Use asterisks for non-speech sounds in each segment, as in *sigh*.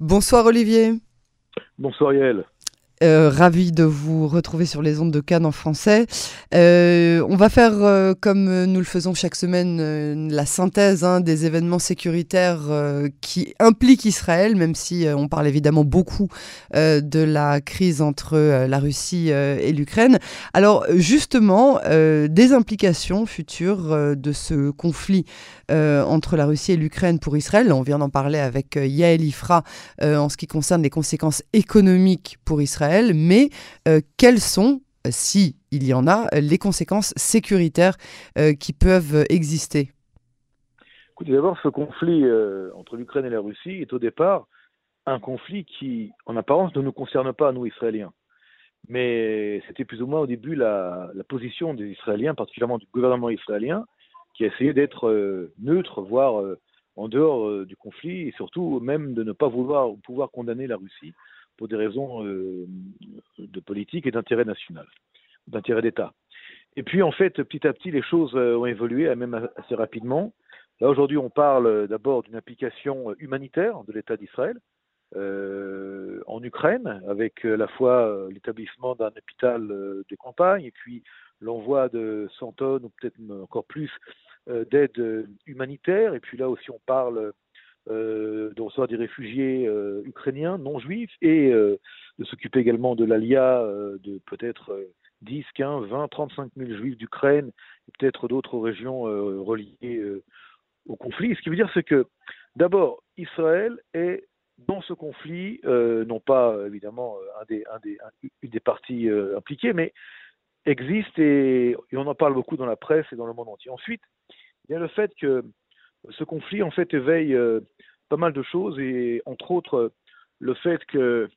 Bonsoir Olivier. Bonsoir Yael. Euh, ravi de vous retrouver sur les ondes de Cannes en français. Euh, on va faire, euh, comme nous le faisons chaque semaine, la synthèse hein, des événements sécuritaires qui impliquent Israël, même si on parle évidemment beaucoup de la crise entre la Russie et l'Ukraine. Alors justement, des implications futures de ce conflit entre la Russie et l'Ukraine pour Israël. On vient d'en parler avec Yael Ifra en ce qui concerne les conséquences économiques pour Israël mais euh, quelles sont, euh, si il y en a, les conséquences sécuritaires euh, qui peuvent exister? Écoutez, d'abord, ce conflit entre l'Ukraine et la Russie est au départ un conflit qui, en apparence, ne nous concerne pas, nous, Israéliens. Mais c'était plus ou moins au début la, position des Israéliens, particulièrement du gouvernement israélien, qui a essayé d'être neutre, voire en dehors du conflit, et surtout même de ne pas vouloir pouvoir condamner la Russie pour des raisons euh, de politique et d'intérêt national, d'intérêt d'État. Et puis en fait, petit à petit, les choses euh, ont évolué, même assez rapidement. Là aujourd'hui, on parle d'abord d'une application humanitaire de l'État d'Israël euh, en Ukraine, avec à la fois l'établissement d'un hôpital de campagne et puis l'envoi de 100 tonnes ou peut-être encore plus d'aide humanitaire. Et puis là aussi, on parle euh, de recevoir des réfugiés euh, ukrainiens non juifs et euh, de s'occuper également de l'ALIA de peut-être 10, 15, 20, 35 000 juifs d'Ukraine et peut-être d'autres régions reliées au conflit. Ce qui veut dire c'est que d'abord Israël est dans ce conflit, non pas évidemment un des, un des, une des parties impliquées, mais existe et, et, on en parle beaucoup dans la presse et dans le monde entier. Ensuite, il y a le fait que ce conflit en fait éveille euh, pas mal de choses et entre autres le fait que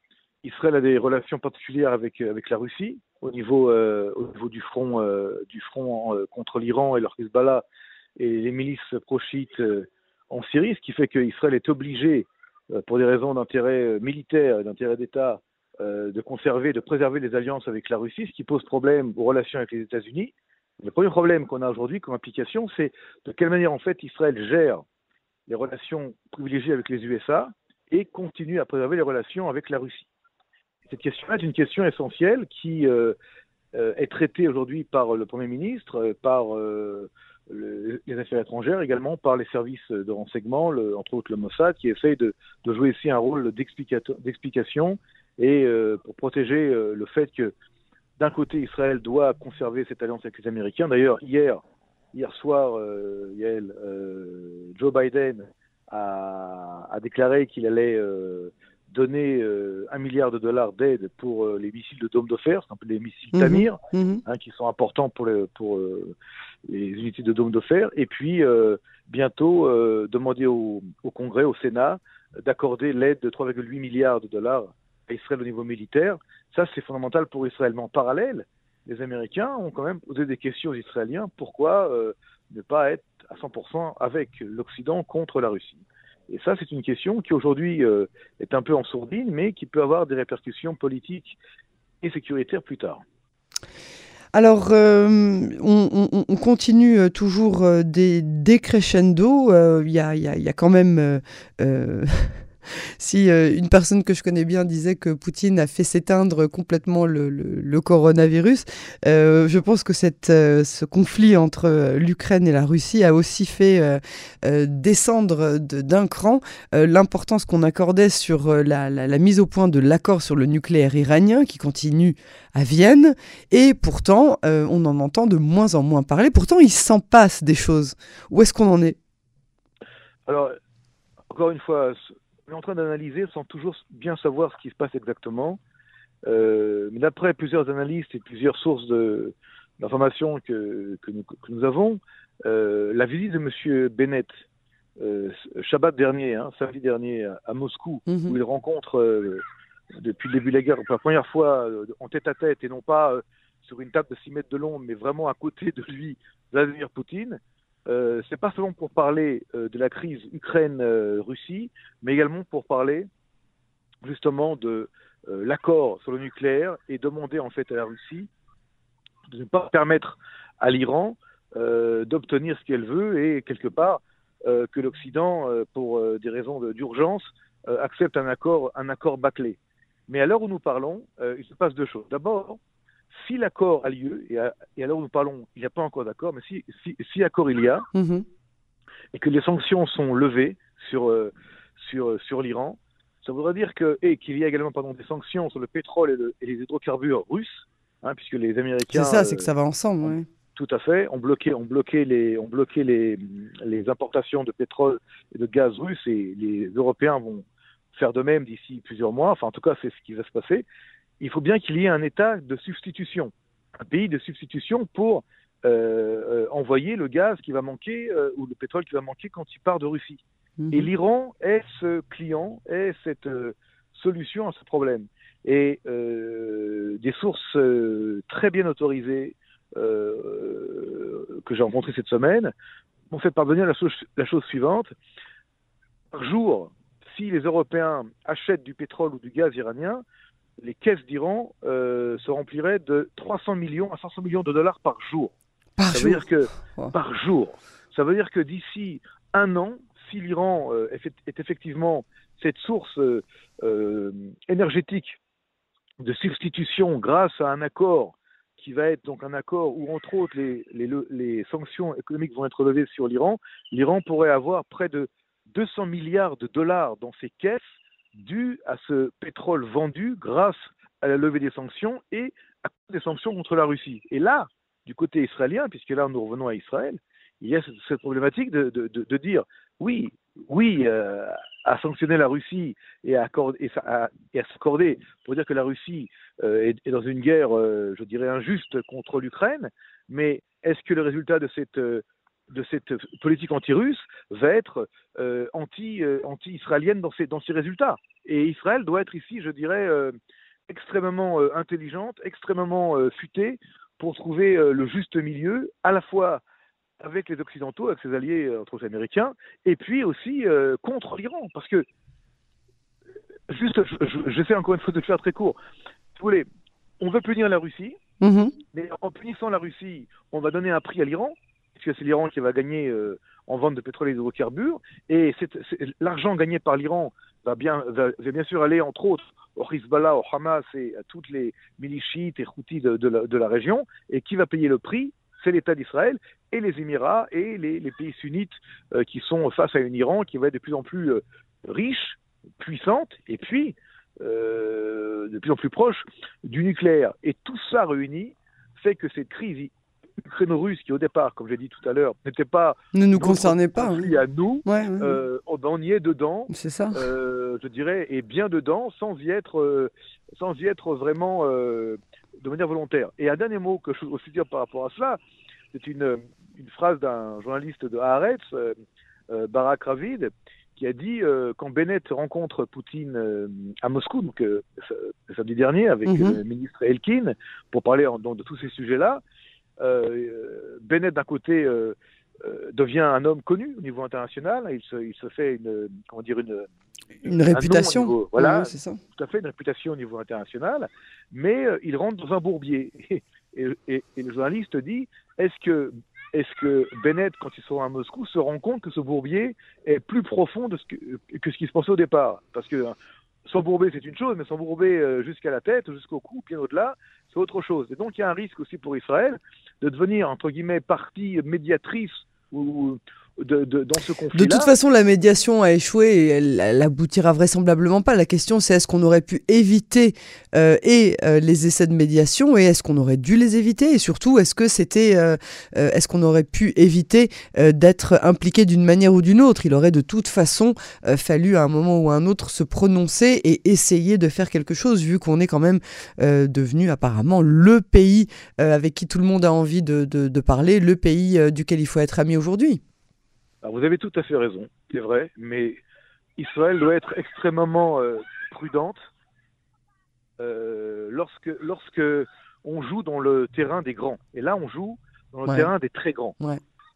Israël a des relations particulières avec avec la Russie au niveau euh, au niveau du front euh, contre l'Iran et leur Hezbollah et les milices pro-chiites en Syrie, ce qui fait qu'Israël est obligé pour des raisons d'intérêt militaire, d'intérêt d'État, de conserver, de préserver les alliances avec la Russie, ce qui pose problème aux relations avec les États-Unis. Le premier problème qu'on a aujourd'hui comme implication, c'est de quelle manière en fait Israël gère les relations privilégiées avec les USA et continue à préserver les relations avec la Russie. Cette question-là est une question essentielle qui euh, euh, est traitée aujourd'hui par le Premier ministre, euh, par les affaires étrangères, également par les services de renseignement, entre autres le Mossad, qui essaye de, de jouer ici un rôle d'explication et pour protéger le fait que d'un côté, Israël doit conserver cette alliance avec les Américains. D'ailleurs, hier, hier soir, euh, euh, Joe Biden a, déclaré qu'il allait euh, donner un milliard de dollars d'aide pour les missiles de dôme de fer, c'est les missiles mhm. Tamir, mhm. hein, qui sont importants pour, pour les unités de dôme de fer. Et puis, bientôt, demander au, au, Congrès, au Sénat, d'accorder l'aide de 3,8 milliards de dollars à Israël au niveau militaire. Ça, c'est fondamental pour Israël. Mais en parallèle, les Américains ont quand même posé des questions aux Israéliens. Pourquoi euh, ne pas être à 100% avec l'Occident contre la Russie? Et ça, c'est une question qui aujourd'hui euh, est un peu en sourdine, mais qui peut avoir des répercussions politiques et sécuritaires plus tard. Alors, euh, on, continue toujours des décrescendo. Il y, a, y, a, quand même *laughs* si euh, une personne que je connais bien disait que Poutine a fait s'éteindre complètement le, coronavirus, euh, je pense que euh, ce conflit entre l'Ukraine et la Russie a aussi fait descendre d'un cran l'importance qu'on accordait sur la, mise au point de l'accord sur le nucléaire iranien qui continue à Vienne. Et pourtant, on en entend de moins en moins parler. Pourtant, il s'en passe des choses. Où est-ce qu'on en est? Alors, encore une fois, est en train d'analyser sans toujours bien savoir ce qui se passe exactement. Euh, mais d'après plusieurs analystes et plusieurs sources d'informations que, que, nous, avons, euh, la visite de M. Bennett, euh, Shabbat dernier, hein, samedi dernier, à, Moscou, mhm. où il rencontre depuis le début de la guerre, pour la première fois en tête à tête, et non pas sur une table de 6 mètres de long, mais vraiment à côté de lui, Vladimir Poutine, euh, c'est pas seulement pour parler euh, de la crise Ukraine-Russie, mais également pour parler justement de euh, l'accord sur le nucléaire et demander en fait à la Russie de ne pas permettre à l'Iran d'obtenir ce qu'elle veut et quelque part que l'Occident, pour des raisons d'urgence, accepte un accord, un accord bâclé. Mais à l'heure où nous parlons, il se passe deux choses. D'abord, si l'accord a lieu, et à, l'heure où nous parlons, il n'y a pas encore d'accord, mais si, si, accord il y a, mm-hmm. et que les sanctions sont levées sur, sur, sur l'Iran, ça voudrait dire que, et qu'il y a également pardon, des sanctions sur le pétrole et, les hydrocarbures russes, hein, puisque les Américains. C'est ça, c'est que ça va ensemble, oui. Tout à fait. On bloquait, on bloquait, les, on bloquait les, les importations de pétrole et de gaz russes et les Européens vont faire de même d'ici plusieurs mois. Enfin, en tout cas, c'est ce qui va se passer. Il faut bien qu'il y ait un état de substitution, un pays de substitution pour euh, euh, envoyer le gaz qui va manquer euh, ou le pétrole qui va manquer quand il part de Russie. Et mhm. l'Iran est ce client, est cette solution à ce problème. Et des sources très bien autorisées que j'ai rencontrées cette semaine m'ont fait parvenir la chose suivante. Par jour, si les Européens achètent du pétrole ou du gaz iranien, les caisses d'Iran se rempliraient de 300 millions à 500 millions de dollars par jour. Par ça jour. veut dire que par jour. Ça veut dire que d'ici un an, si l'Iran euh, est, effectivement cette source euh, euh, énergétique de substitution grâce à un accord qui va être donc un accord où, entre autres, les, les, sanctions économiques vont être levées sur l'Iran, l'Iran pourrait avoir près de 200 milliards de dollars dans ses caisses dus à ce pétrole vendu grâce à la levée des sanctions et à des sanctions contre la Russie. Et là, du côté israélien, puisque là nous revenons à Israël, il y a cette problématique de, dire oui, oui euh, à sanctionner la Russie et à, accorder, et à, s'accorder pour dire que la Russie euh, est, dans une guerre, euh, je dirais, injuste contre l'Ukraine, mais est-ce que le résultat de cette, de cette politique anti-russe va être anti, anti-israélienne dans ces, dans ces résultats Et Israël doit être ici, je dirais, extrêmement intelligente, extrêmement futée pour trouver le juste milieu, à la fois avec les Occidentaux, avec ses alliés, euh, entre les Américains, et puis aussi euh, contre l'Iran. Parce que, juste, j'essaie encore une fois de le faire très court. Si vous voulez, on veut punir la Russie, mm-hmm. mais en punissant la Russie, on va donner un prix à l'Iran, puisque c'est l'Iran qui va gagner euh, en vente de pétrole et d'hydrocarbures, et l'argent gagné par l'Iran va bien, va, bien sûr aller, entre autres, au Hezbollah, au Hamas et à toutes les milices et houthis de, de la région, et qui va payer le prix? C'est l'État d'Israël et les Émirats et les, pays sunnites euh, qui sont face à un Iran qui va être de plus en plus euh, riche, puissante, et puis de plus en plus proche du nucléaire. Et tout ça réuni fait que cette crise ukraino-russe qui au départ, comme j'ai dit tout à l'heure, n'était pas ne nous concernait pas oui. à nous, on y est dedans. C'est ça. je dirais et bien dedans, sans y être, sans y être vraiment de manière volontaire. Et un dernier mot que je veux aussi dire par rapport à cela, c'est une, une phrase d'un journaliste de Haaretz, euh, euh, Barak Ravid, qui a dit euh, quand Bennett rencontre Poutine à Moscou, donc samedi dernier, avec mhm. le ministre Elkin, pour parler de tous ces sujets-là, Bennett d'un côté devient un homme connu au niveau international, il se, il se fait une, comment dire, une, une réputation. voilà, c'est ça. Tout à fait, une réputation au niveau international, mais euh, il rentre dans un bourbier. *laughs* Et, le journaliste dit est-ce que, est que Bennett, quand il sera à Moscou, se rend compte que ce bourbier est plus profond de ce que, que ce qui se pensait au départ? Parce que s'embourber, c'est une chose, mais s'embourber euh, jusqu'à la tête, jusqu'au cou, bien au-delà, c'est autre chose. Et donc, il y a un risque aussi pour Israël de devenir, entre guillemets, partie médiatrice ou, de, toute façon, la médiation a échoué et elle, aboutira vraisemblablement pas. La question, c'est est-ce qu'on aurait pu éviter euh, et euh, les essais de médiation et est-ce qu'on aurait dû les éviter? Et surtout est-ce que c'était, euh, est-ce qu'on aurait pu éviter d'être impliqué d'une manière ou d'une autre? Il aurait de toute façon fallu à un moment ou à un autre se prononcer et essayer de faire quelque chose vu qu'on est quand même devenu apparemment le pays avec qui tout le monde a envie de parler, le pays duquel il faut être ami aujourd'hui vous avez tout à fait raison, c'est vrai, mais Israël doit être extrêmement euh, prudente euh, lorsque, lorsque on joue dans le terrain des grands. Et là, on joue dans le terrain des très grands.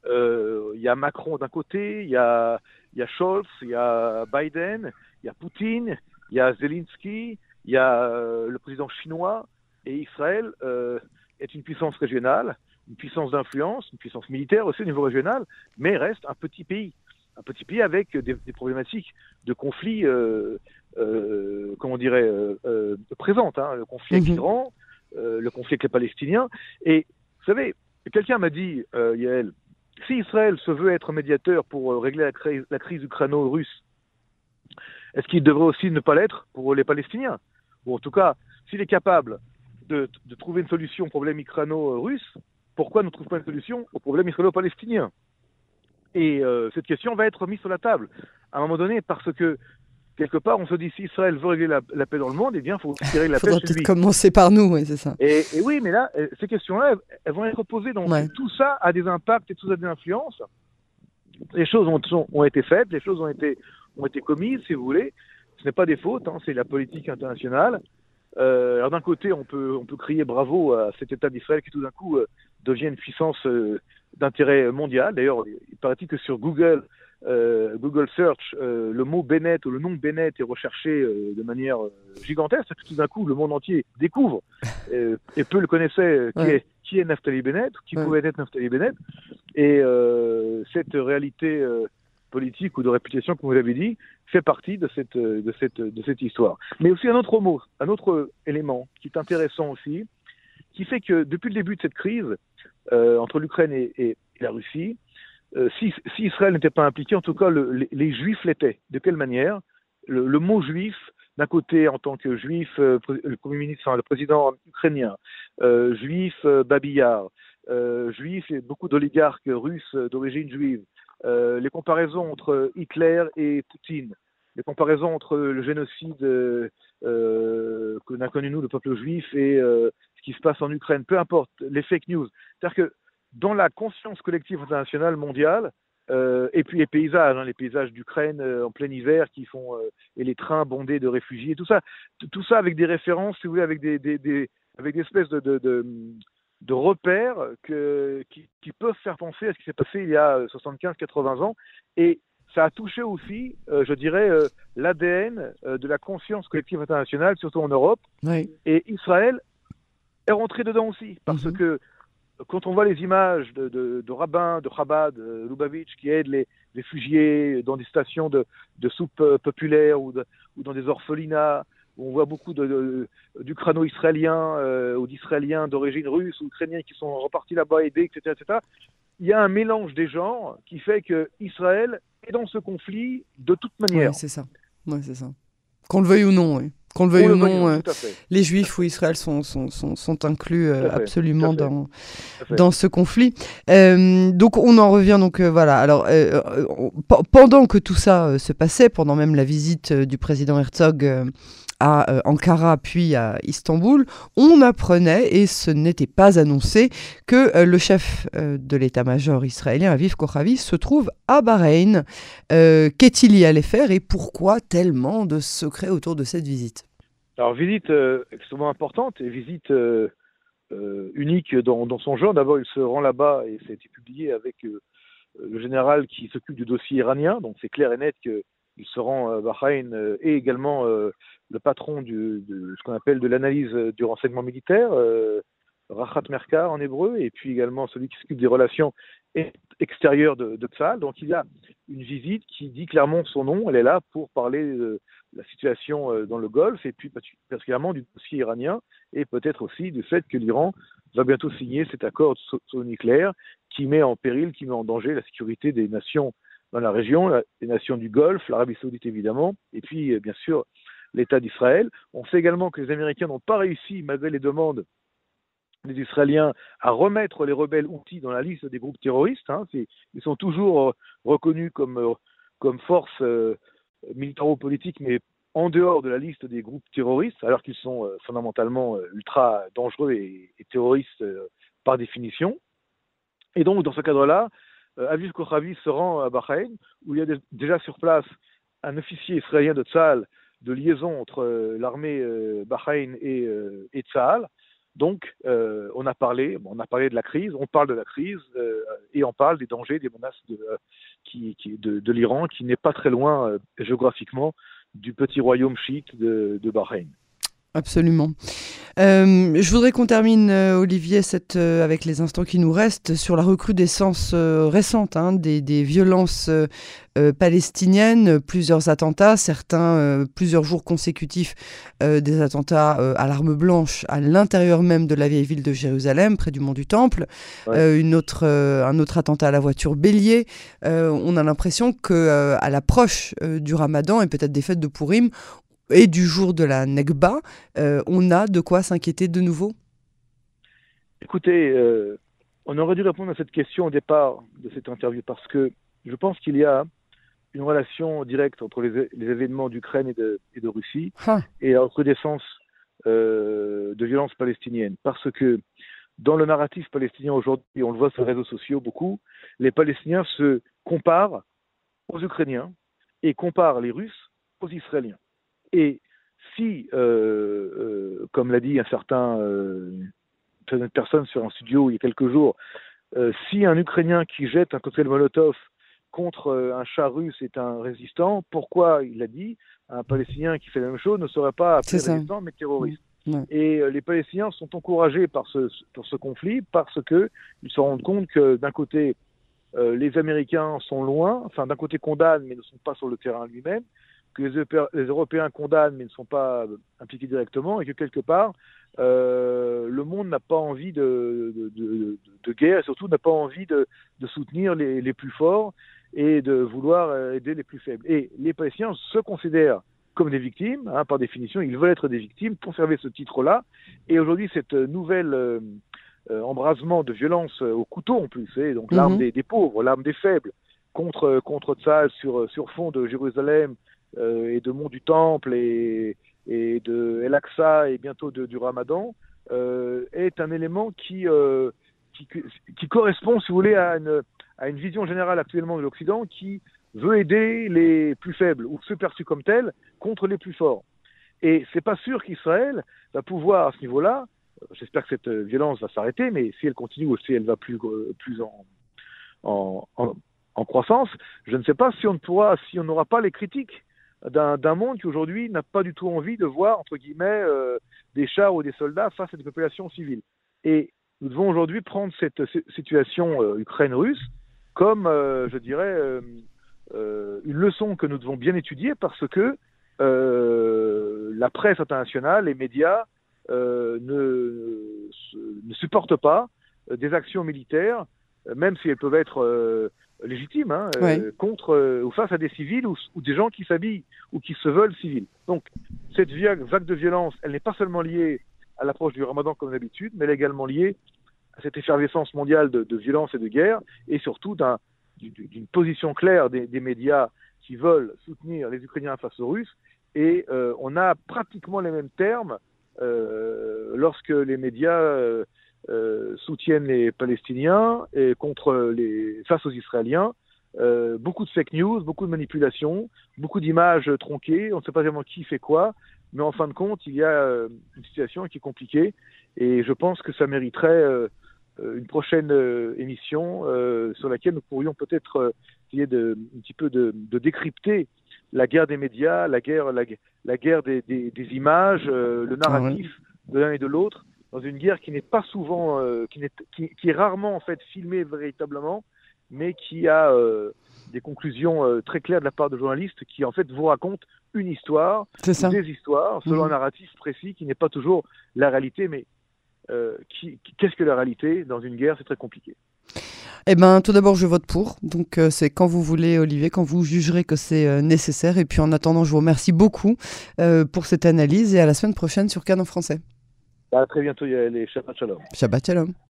Euh, il y a Macron d'un côté, il y a, y a Scholz, il y a Biden, il y a Poutine, il y a Zelensky, il y a le président chinois, et Israël est une puissance régionale une puissance d'influence, une puissance militaire aussi au niveau régional, mais reste un petit pays. un petit pays avec des, problématiques de conflit, euh, euh, comment dirait, euh, présentes. Hein, le conflit avec mhm. l'Iran, le conflit avec les Palestiniens. Et vous savez, quelqu'un m'a dit, Yael, si Israël se veut être médiateur pour régler la, crise, la crise ukraino-russe, est-ce qu'il devrait aussi ne pas l'être pour les Palestiniens? Ou en tout cas, s'il est capable de, de, trouver une solution au problème ukraino-russe, pourquoi ne trouve pas une solution au problème israélo-palestinien et euh, cette question va être mise sur la table à un moment donné parce que quelque part, on se dit si Israël veut régler la, paix dans le monde, eh bien, il faut *laughs* tirer la paix chez lui. commencer par nous, oui, c'est ça. Et, oui, mais là, euh, ces questions-là, elles, vont être posées. Donc, tout ça a des impacts et tout ça a des influences. Les choses ont, ont été faites, les choses ont été, ont été commises, si vous voulez. Ce n'est pas des fautes, hein, c'est la politique internationale. Euh, alors d'un côté, on peut, on peut crier bravo à cet État d'Israël qui tout d'un coup devient une puissance d'intérêt mondial. D'ailleurs, il paraît-il que sur Google, euh, Google Search, euh, le mot Bennett ou le nom Bennett est recherché euh, de manière gigantesque. Tout d'un coup, le monde entier découvre *laughs* et peu le connaissait qui, est, qui est Naftali Bennett, qui pouvait être Naftali Bennett. Et cette réalité politique ou de réputation, comme vous l'avez dit, fait partie de cette, de, cette, de cette histoire. Mais aussi un autre mot, un autre élément qui est intéressant aussi, qui fait que depuis le début de cette crise, euh, entre l'Ukraine et, la Russie. Euh, si, Israël n'était pas impliqué, en tout cas, les, Juifs l'étaient. De quelle manière? Le, mot juif, d'un côté en tant que juif, euh, le président ukrainien, juif babillard, juif et beaucoup d'oligarques russes d'origine juive, les comparaisons entre Hitler et Poutine, les comparaisons entre le génocide que n'a connu nous, le peuple juif, et qui se passe en Ukraine, peu importe, les fake news. C'est-à-dire que dans la conscience collective internationale mondiale, euh, et puis les paysages, hein, les paysages d'Ukraine euh, en plein hiver qui font euh, et les trains bondés de réfugiés, tout ça, tout ça avec des références, si vous voulez, avec des, des, des avec des espèces de, de, de, de repères que, qui, qui, peuvent faire penser à ce qui s'est passé il y a 75-80 ans. Et ça a touché aussi, je dirais, l'ADN de la conscience collective internationale, surtout en Europe. Oui. Et Israël est rentré dedans aussi. Parce mhm. que quand on voit les images de, de, de rabbins de Chabad, de Lubavitch, qui aident les réfugiés dans des stations de, de soupe euh, populaire ou, ou, dans des orphelinats, où on voit beaucoup d'Ukrano-Israéliens euh, ou d'Israéliens d'origine russe ou ukrainiens qui sont repartis là-bas aider, etc., etc., il y a un mélange des genres qui fait que Israël est dans ce conflit de toute manière. Oui, c'est ça. Ouais, c'est ça. Qu'on le veuille ou non, oui. Qu'on le veuille ou non, euh, les Juifs ou Israël sont, sont, sont, sont inclus euh, absolument dans, dans ce conflit. Euh, donc on en revient donc voilà. Alors pendant que tout ça se passait, pendant même la visite du président Herzog à euh, Ankara puis à Istanbul, on apprenait, et ce n'était pas annoncé, que euh, le chef euh, de l'état-major israélien, Aviv Kochavi, se trouve à Bahreïn. Qu'est-il y allé faire et pourquoi tellement de secrets autour de cette visite? Alors, visite extrêmement importante et visite unique dans, son genre. D'abord, il se rend là-bas et ça a été publié avec le général qui s'occupe du dossier iranien, donc c'est clair et net que il se rend à Bahreïn et également le patron du, de ce qu'on appelle de l'analyse du renseignement militaire, euh, Rachat Merkar en hébreu, et puis également celui qui s'occupe des relations extérieures de, de Donc il y a une visite qui dit clairement son nom, elle est là pour parler de la situation euh, dans le Golfe, et puis particulièrement du dossier iranien, et peut-être aussi du fait que l'Iran va bientôt signer cet accord sur nucléaire qui met en péril, qui met en danger la sécurité des nations dans la région, les nations du Golfe, l'Arabie saoudite évidemment, et puis euh, bien sûr l'État d'Israël. On sait également que les Américains n'ont pas réussi, malgré les demandes des Israéliens, à remettre les rebelles outils dans la liste des groupes terroristes. Hein. Ils sont toujours euh, reconnus comme, euh, comme force euh, militaro-politique, mais en dehors de la liste des groupes terroristes, alors qu'ils sont fondamentalement ultra dangereux et, terroristes par définition. Et donc, dans ce cadre-là, Aviv Kochavi se rend à Bahreïn, où il y a déjà sur place un officier israélien de Tzal de liaison entre euh, l'armée euh, Bahreïn et, euh, et. Donc, on a parlé, on a parlé de la crise, on parle de la crise et on parle des dangers, des menaces de, de, l'Iran, qui n'est pas très loin géographiquement du petit royaume chiite de, de Bahreïn. Absolument. Euh, je voudrais qu'on termine, euh, Olivier, cette, euh, avec les instants qui nous restent, sur la recrudescence récente hein, des, des, violences palestiniennes, plusieurs attentats, certains plusieurs jours consécutifs, des attentats à l'arme blanche à l'intérieur même de la vieille ville de Jérusalem, près du mont du Temple, une autre, un autre attentat à la voiture bélier. on a l'impression que à l'approche du ramadan et peut-être des fêtes de Purim, et du jour de la Negba, euh, on a de quoi s'inquiéter de nouveau? Écoutez, euh, on aurait dû répondre à cette question au départ de cette interview parce que je pense qu'il y a une relation directe entre les, événements d'Ukraine et de, et de, Russie ah. et la recrudescence euh, de violences palestiniennes. Parce que dans le narratif palestinien aujourd'hui, on le voit sur les réseaux sociaux beaucoup, les Palestiniens se comparent aux Ukrainiens et comparent les Russes aux Israéliens. Et si, euh, euh, comme l'a dit un certain, euh, une personne sur un studio il y a quelques jours, si un Ukrainien qui jette un cocktail Molotov contre un chat russe est un résistant, pourquoi, il a dit, un Palestinien qui fait la même chose ne serait pas appelé résistant mais terroriste. Et les Palestiniens sont encouragés par ce, par ce conflit parce qu'ils se rendent compte que d'un côté, les Américains sont loin, enfin d'un côté condamnent mais ne sont pas sur le terrain lui-même, que les, Européens condamnent mais ne sont pas impliqués directement, et que quelque part, euh, le monde n'a pas envie de, de, guerre, et surtout n'a pas envie de, soutenir les, les, plus forts et de vouloir euh, aider les plus faibles. Et les Palestiniens se considèrent comme des victimes, hein, par définition, ils veulent être des victimes, conserver ce titre-là, et aujourd'hui, cette nouvelle... Euh, embrasement de violence au couteau en plus, et donc l'arme mhm. des, pauvres, l'arme des faibles, contre contre Tzal sur sur fond de Jérusalem euh, et de Mont du Temple et, et de El Aqsa et bientôt de, du Ramadan euh, est un élément qui, euh, qui, qui, correspond, si vous voulez, à une, à une vision générale actuellement de l'Occident qui veut aider les plus faibles ou se perçus comme tels contre les plus forts. Et c'est pas sûr qu'Israël va pouvoir à ce niveau-là. J'espère que cette violence va s'arrêter, mais si elle continue ou si elle va plus plus en, en croissance, je ne sais pas si on n'aura pas les critiques d'un monde qui aujourd'hui n'a pas du tout envie de voir, entre guillemets, euh, des chars ou des soldats face à des populations civiles. Et nous devons aujourd'hui prendre cette situation euh, Ukraine-Russe comme, euh, je dirais, une leçon que nous devons bien étudier parce que la presse internationale, les médias ne, ne supportent pas des actions militaires, même si elles peuvent être légitime hein, euh, contre euh, ou face à des civils ou, des gens qui s'habillent ou qui se veulent civils. Donc cette vague de violence, elle n'est pas seulement liée à l'approche du Ramadan comme d'habitude, mais elle est également liée à cette effervescence mondiale de, violence et de guerre, et surtout d'une position claire des, médias qui veulent soutenir les Ukrainiens face aux Russes. Et euh, on a pratiquement les mêmes termes lorsque les médias euh, soutiennent les Palestiniens et contre les face aux Israéliens. Euh, beaucoup de fake news, beaucoup de manipulations, beaucoup d'images tronquées. On ne sait pas vraiment qui fait quoi, mais en fin de compte, il y a euh, une situation qui est compliquée et je pense que ça mériterait une prochaine émission sur laquelle nous pourrions peut-être essayer de, un petit peu de, de, décrypter la guerre des médias, la guerre, la, la guerre des, des, des images, le narratif de l'un et de l'autre dans une guerre qui n'est pas souvent, euh, qui, est, qui, est rarement en fait filmée véritablement, mais qui a euh, des conclusions euh, très claires de la part de journalistes qui en fait vous racontent une histoire, des histoires, selon un mhm. narratif précis qui n'est pas toujours la réalité, mais qu'est-ce que la réalité dans une guerre? C'est très compliqué. Eh ben, tout d'abord, je vote pour. Donc, c'est quand vous voulez, Olivier, quand vous jugerez que c'est nécessaire. Et puis, en attendant, je vous remercie beaucoup pour cette analyse et à la semaine prochaine sur Cannes en français. À très bientôt, les Shabbat Shalom. Shabbat Shalom.